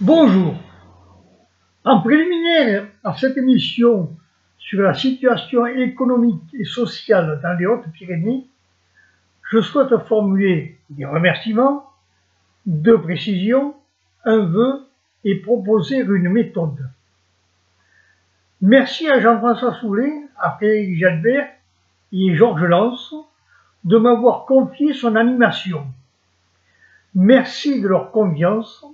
Bonjour. En préliminaire à cette émission sur la situation économique et sociale dans les Hautes-Pyrénées, je souhaite formuler des remerciements, deux précisions, un vœu et proposer une méthode. Merci à Jean-François Soulet, à Frédéric Jalbert et Georges Lance de m'avoir confié son animation. Merci de leur confiance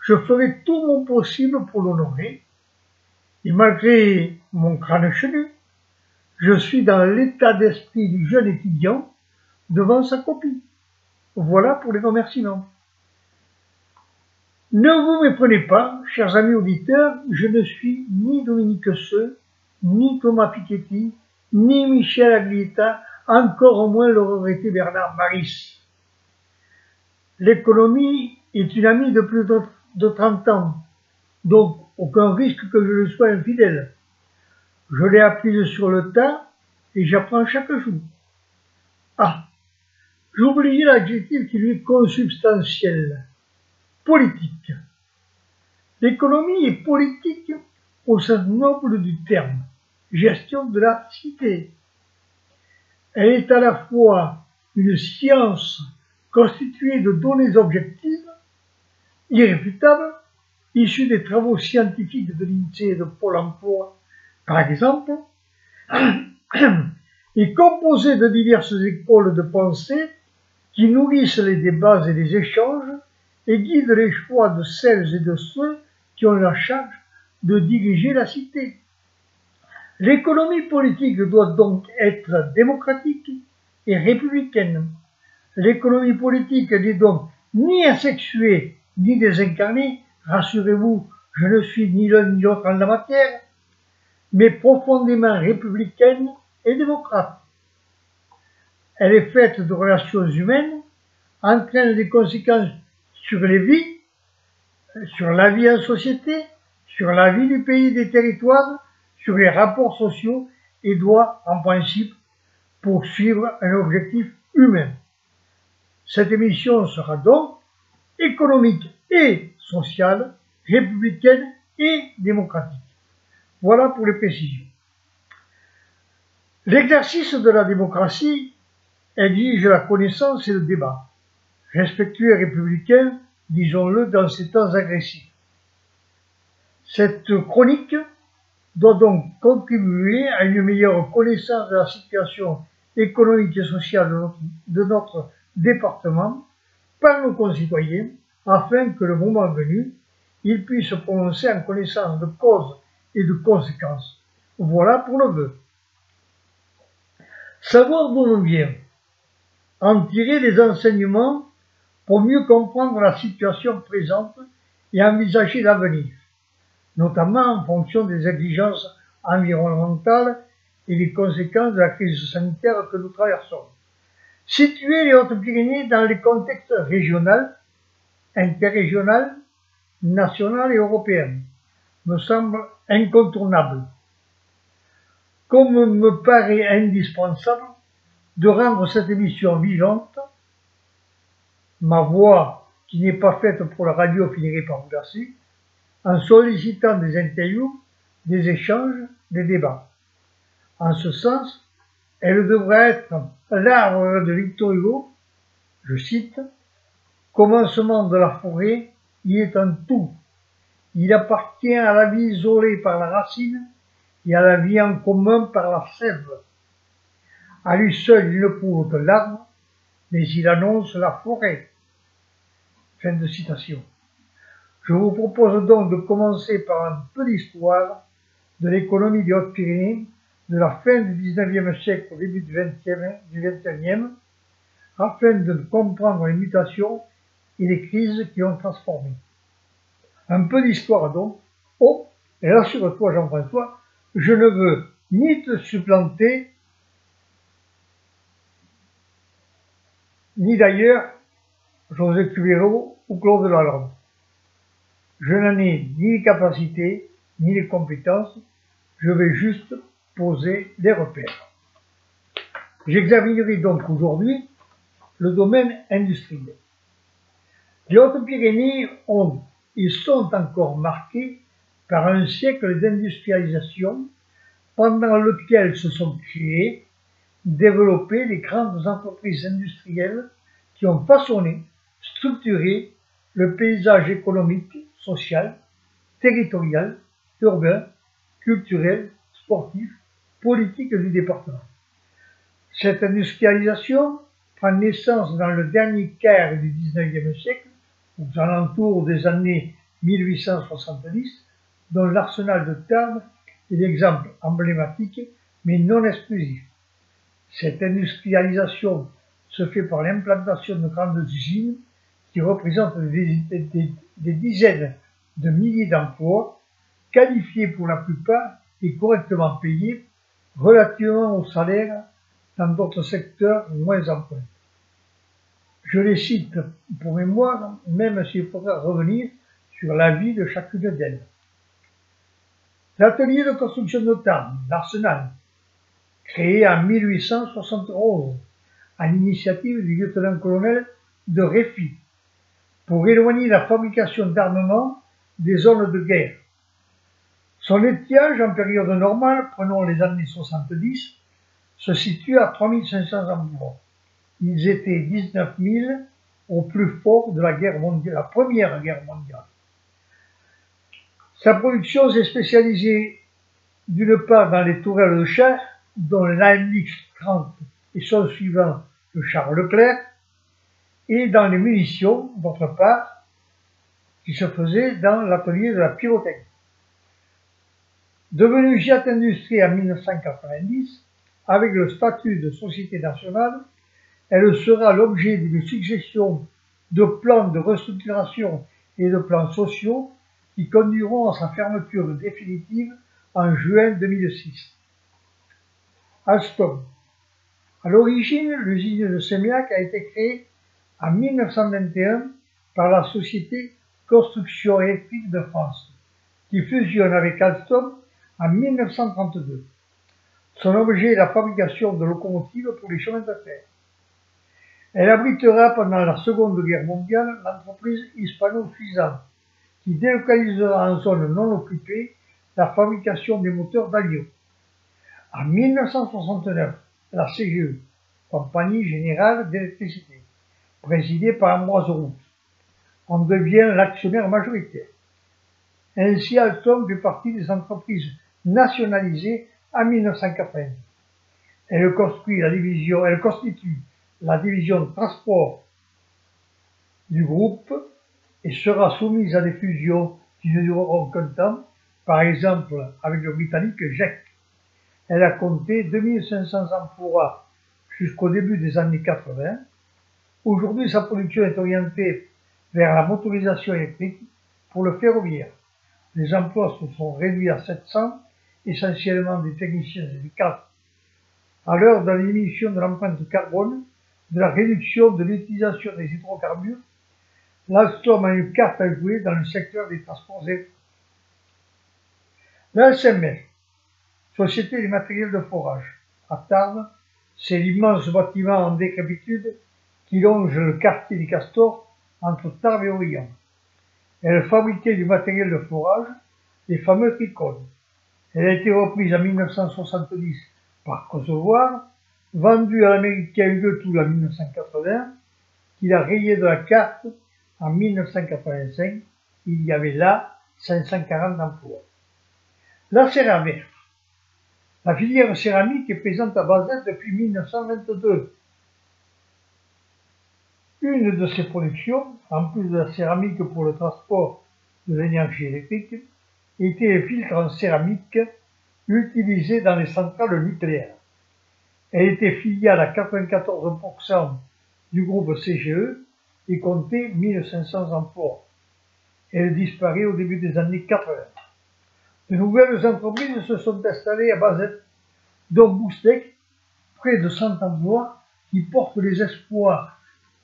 je ferai tout mon possible pour l'honorer. Et malgré mon crâne chenu, je suis dans l'état d'esprit du jeune étudiant devant sa copie. Voilà pour les remerciements. Ne vous méprenez pas, chers amis auditeurs, je ne suis ni Dominique Seux, ni Thomas Piketty, ni Michel Aglietta, encore moins l'aurait été Bernard Maris. L'économie est une amie de plus de de 30 ans, donc aucun risque que je le sois infidèle. Je l'ai apprise sur le tas et j'apprends chaque jour. Ah, j'oubliais l'adjectif qui lui est consubstantiel, politique. L'économie est politique au sens noble du terme, gestion de la cité. Elle est à la fois une science constituée de données objectives irréfutable, issu des travaux scientifiques de l'INSEE et de Pôle emploi, par exemple, est composé de diverses écoles de pensée qui nourrissent les débats et les échanges et guident les choix de celles et de ceux qui ont la charge de diriger la cité. L'économie politique doit donc être démocratique et républicaine. L'économie politique n'est donc ni asexuée ni désincarné, rassurez-vous, je ne suis ni l'un ni l'autre en la matière, mais profondément républicaine et démocrate. Elle est faite de relations humaines, entraîne des conséquences sur les vies, sur la vie en société, sur la vie du pays et des territoires, sur les rapports sociaux et doit, en principe, poursuivre un objectif humain. Cette émission sera donc économique et sociale, républicaine et démocratique. Voilà pour les précisions. L'exercice de la démocratie exige la connaissance et le débat, respectueux et républicain, disons-le, dans ces temps agressifs. Cette chronique doit donc contribuer à une meilleure connaissance de la situation économique et sociale de notre département par nos concitoyens afin que le moment venu, ils puissent se prononcer en connaissance de causes et de conséquences. Voilà pour le vœu. Savoir d'où l'on vient, en tirer des enseignements pour mieux comprendre la situation présente et envisager l'avenir, notamment en fonction des exigences environnementales et des conséquences de la crise sanitaire que nous traversons. Situer les Hautes-Pyrénées dans les contextes régional, interrégional, national et européen me semble incontournable, comme me paraît indispensable de rendre cette émission vivante, ma voix qui n'est pas faite pour la radio finirait par vous lasser, en sollicitant des interviews, des échanges, des débats. En ce sens, elle devrait être l'arbre de Victor Hugo, je cite, commencement de la forêt, il est un tout. Il appartient à la vie isolée par la racine et à la vie en commun par la sève. À lui seul, il ne prouve l'arbre, mais il annonce la forêt. Fin de citation. Je vous propose donc de commencer par un peu d'histoire de l'économie des Hautes-Pyrénées de la fin du XIXe siècle au début du XXIe, afin de comprendre les mutations et les crises qui ont transformé. Un peu d'histoire donc. Oh, et rassure-toi Jean-François, je ne veux ni te supplanter, ni d'ailleurs José Cubero ou Claude Lalonde. Je n'en ai ni les capacités, ni les compétences, je vais juste poser des repères. J'examinerai donc aujourd'hui le domaine industriel. Les Hautes-Pyrénées ont ils sont encore marqués par un siècle d'industrialisation pendant lequel se sont créées, développées les grandes entreprises industrielles qui ont façonné, structuré le paysage économique, social, territorial, urbain, culturel, sportif, politique du département. Cette industrialisation prend naissance dans le dernier quart du XIXe siècle, aux alentours des années 1870, dont l'arsenal de Tarbes est l'exemple emblématique, mais non exclusif. Cette industrialisation se fait par l'implantation de grandes usines qui représentent des, dizaines de milliers d'emplois, qualifiés pour la plupart et correctement payés relativement aux salaires dans d'autres secteurs moins empruntés. Je les cite pour mémoire, même s'il faudra revenir sur la vie de chacune d'elles. L'atelier de construction Tarbes, l'Arsenal, créé en 1871 à l'initiative du lieutenant-colonel de Réfi, pour éloigner la fabrication d'armements des zones de guerre. Son étiage en période normale, prenons les années 70, se situe à 3500 emplois. Ils étaient 19 000 au plus fort de la première guerre mondiale. Sa production s'est spécialisée d'une part dans les tourelles de chair, dont l'AMX 30 et son suivant, le char Leclerc, et dans les munitions, d'autre part, qui se faisaient dans l'atelier de la pyrotechnie. Devenue Jet Industrie en 1990, avec le statut de société nationale, elle sera l'objet d'une succession de plans de restructuration et de plans sociaux qui conduiront à sa fermeture définitive en juin 2006. Alstom. À l'origine, l'usine de Sémiac a été créée en 1921 par la société Construction électrique de France, qui fusionne avec Alstom en 1932. Son objet est la fabrication de locomotives pour les chemins de fer. Elle abritera pendant la Seconde Guerre mondiale l'entreprise hispano-suisante qui délocalisera en zone non occupée la fabrication des moteurs d'avion. En 1969, la CGE, Compagnie Générale d'Électricité, présidée par Ambroise Roux, en devient l'actionnaire majoritaire. Ainsi, Alstom fait partie des entreprises nationalisées en 1980. Elle, constitue la division transport du groupe et sera soumise à des fusions qui ne dureront qu'un temps, par exemple avec le britannique JEC. Elle a compté 2500 emplois jusqu'au début des années 80. Aujourd'hui, sa production est orientée vers la motorisation électrique pour le ferroviaire. Les emplois se sont réduits à 700, essentiellement des techniciens efficaces. À l'heure de l'émission de l'empreinte carbone, de la réduction de l'utilisation des hydrocarbures l'Alstom a une carte à jouer dans le secteur des transports électriques. L'ASMR, Société des matériels de forage, à Tarbes, c'est l'immense bâtiment en décrépitude qui longe le quartier des Castors entre Tarbes et Orient. Elle fabriquait du matériel de forage, les fameux tricones. Elle a été reprise en 1970 par Kosovar, vendue à l'américain Hugues en 1980, qui a rayé de la carte en 1985, il y avait là 540 emplois. La Céramère. La filière céramique est présente à Bazette depuis 1922. Une de ses productions, en plus de la céramique pour le transport de l'énergie électrique, était les filtres en céramique utilisés dans les centrales nucléaires. Elle était filiale à 94% du groupe CGE et comptait 1500 emplois. Elle disparaît au début des années 80. De nouvelles entreprises se sont installées à Bazette, dont Boustec, près de 100 emplois, qui portent les espoirs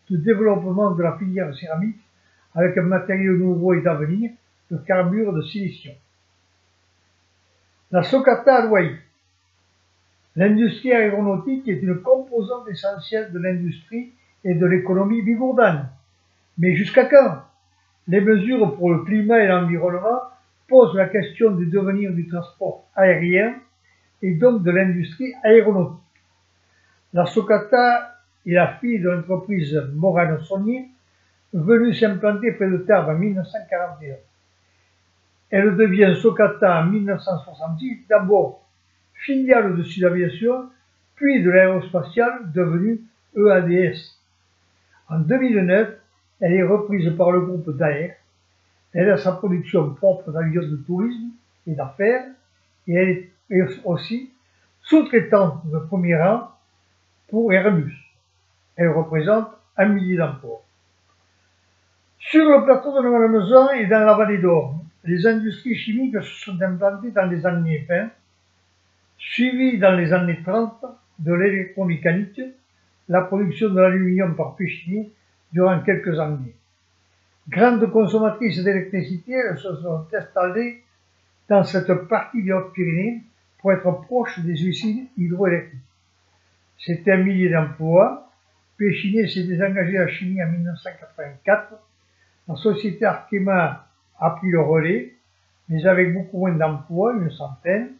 de développement de la filière céramique avec un matériau nouveau et d'avenir, le carbure de silicium. La Socata Hawaii. L'industrie aéronautique est une composante essentielle de l'industrie et de l'économie bigourdane. Mais jusqu'à quand? Les mesures pour le climat et l'environnement posent la question du devenir du transport aérien et donc de l'industrie aéronautique. La Socata est la fille de l'entreprise Morano-Saunier, venue s'implanter près de Tarbes en 1941. Elle devient Socata en 1966, d'abord filiale de Sud Aviation, puis de l'aérospatiale devenue EADS. En 2009, elle est reprise par le groupe Daer. Elle a sa production propre d'avions de tourisme et d'affaires et elle est aussi sous-traitante de premier rang pour Airbus. Elle représente un millier d'emplois. Sur le plateau de la Maison et dans la vallée d'Or, les industries chimiques se sont implantées dans les années 20, suivies dans les années 30 de l'électromécanique, la production de l'aluminium par Péchinier durant quelques années. Grandes consommatrices d'électricité, se sont installées dans cette partie des Hautes-Pyrénées pour être proches des usines hydroélectriques. C'était un millier d'emplois. Péchinier s'est désengagé de la chimie en 1984. La société Arkema a pris le relais, mais avec beaucoup moins d'emplois, une centaine.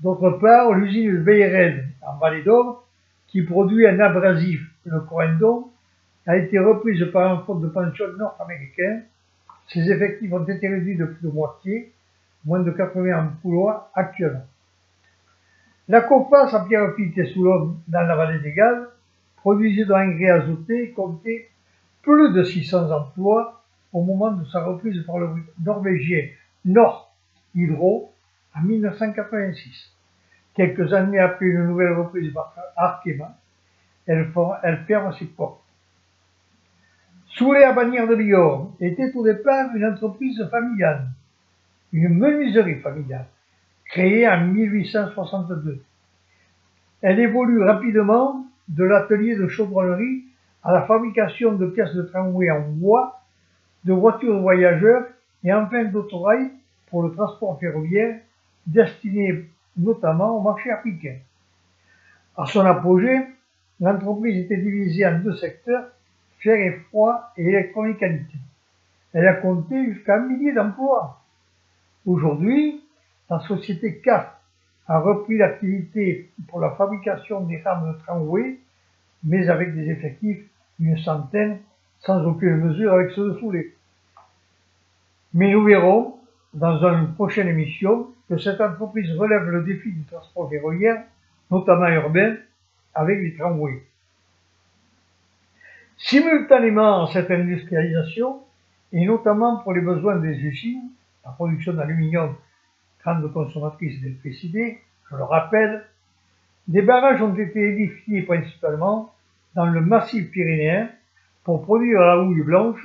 D'autre part, l'usine de Beyred en Vallée d'Or, qui produit un abrasif, le Corendon, a été reprise par un fonds de pension nord-américain. Ses effectifs ont été réduits de plus de moitié, moins de 80 emplois actuellement. La COPAS à Pierrefitte et Soulon, dans la vallée des Galles, produisait de l'engrais azoté comptait plus de 600 emplois au moment de sa reprise par le norvégien Nord Hydro en 1986. Quelques années après une nouvelle reprise par Arkema, elle, ferme ses portes. Soulet à Bannière de Bigorre était au départ une entreprise familiale, une menuiserie familiale, créée en 1862. Elle évolue rapidement de l'atelier de chaudronnerie à la fabrication de pièces de tramway en bois, de voitures voyageurs et enfin d'autorail pour le transport ferroviaire destiné notamment au marché africain. À son apogée, l'entreprise était divisée en deux secteurs fer et froid et électromécanique. Elle a compté jusqu'à un millier d'emplois. Aujourd'hui, la société CAF a repris l'activité pour la fabrication des rames de tramway, mais avec des effectifs d'une centaine, sans aucune mesure avec ceux de Soulet. Mais nous verrons, dans une prochaine émission, que cette entreprise relève le défi du transport ferroviaire, notamment urbain, avec les tramways. Simultanément à cette industrialisation, et notamment pour les besoins des usines, la production d'aluminium, grande consommatrice d'électricité, je le rappelle, des barrages ont été édifiés principalement dans le massif pyrénéen pour produire la houille blanche,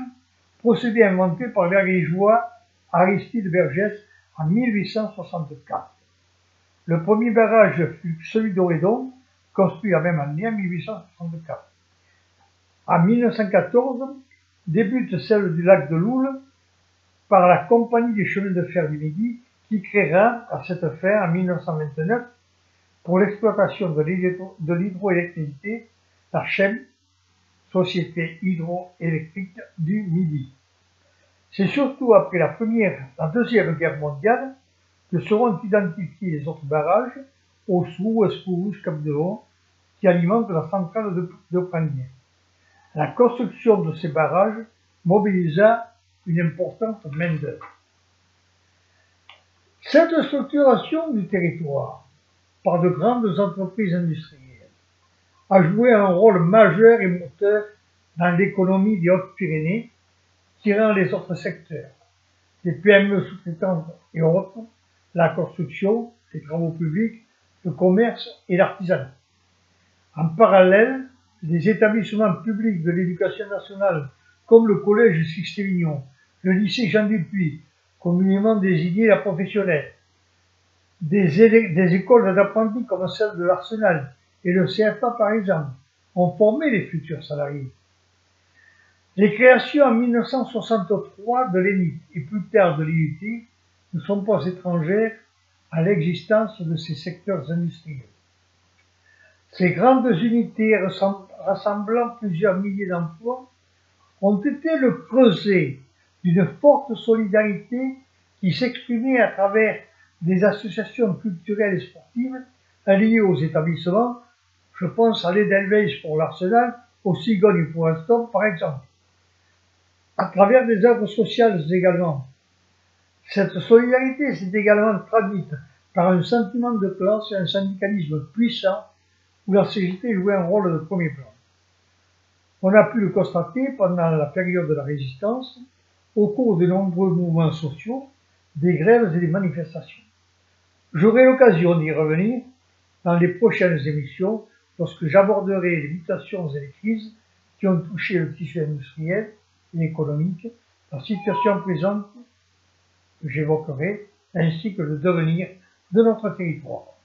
procédé inventé par l'agrigeois Aristide Vergès en 1864. Le premier barrage fut celui d'Oredon, construit la même année en 1864. En 1914, débute celle du lac de Loul par la Compagnie des chemins de fer du Midi qui créera à cette fin, en 1929, pour l'exploitation de l'hydroélectricité, la CHEM, Société hydroélectrique du Midi. C'est surtout après la première, la deuxième guerre mondiale que seront identifiés les autres barrages, Ossou, Escourouge, Cap de qui alimentent la centrale de, de la construction de ces barrages mobilisa une importante main-d'œuvre. Cette structuration du territoire par de grandes entreprises industrielles a joué un rôle majeur et moteur dans l'économie des Hautes-Pyrénées, tirant les autres secteurs, les PME sous-traitantes et autres, la construction, les travaux publics, le commerce et l'artisanat. En parallèle, des établissements publics de l'éducation nationale comme le collège Sixte-Vignon, le lycée Jean Dupuis, communément désigné la professionnelle, des, des écoles d'apprentis comme celle de l'Arsenal et le CFA par exemple, ont formé les futurs salariés. Les créations en 1963 de l'ENI et plus tard de l'IUT ne sont pas étrangères à l'existence de ces secteurs industriels. Ces grandes unités rassemblant plusieurs milliers d'emplois ont été le creuset d'une forte solidarité qui s'exprimait à travers des associations culturelles et sportives alliées aux établissements, je pense à l'Edelweiss pour l'Arsenal, au Cigogne pour Alstom par exemple, à travers des œuvres sociales également. Cette solidarité s'est également traduite par un sentiment de classe et un syndicalisme puissant où la CGT jouait un rôle de premier plan. On a pu le constater pendant la période de la résistance, au cours de nombreux mouvements sociaux, des grèves et des manifestations. J'aurai l'occasion d'y revenir dans les prochaines émissions lorsque j'aborderai les mutations et les crises qui ont touché le tissu industriel et économique, la situation présente que j'évoquerai, ainsi que le devenir de notre territoire.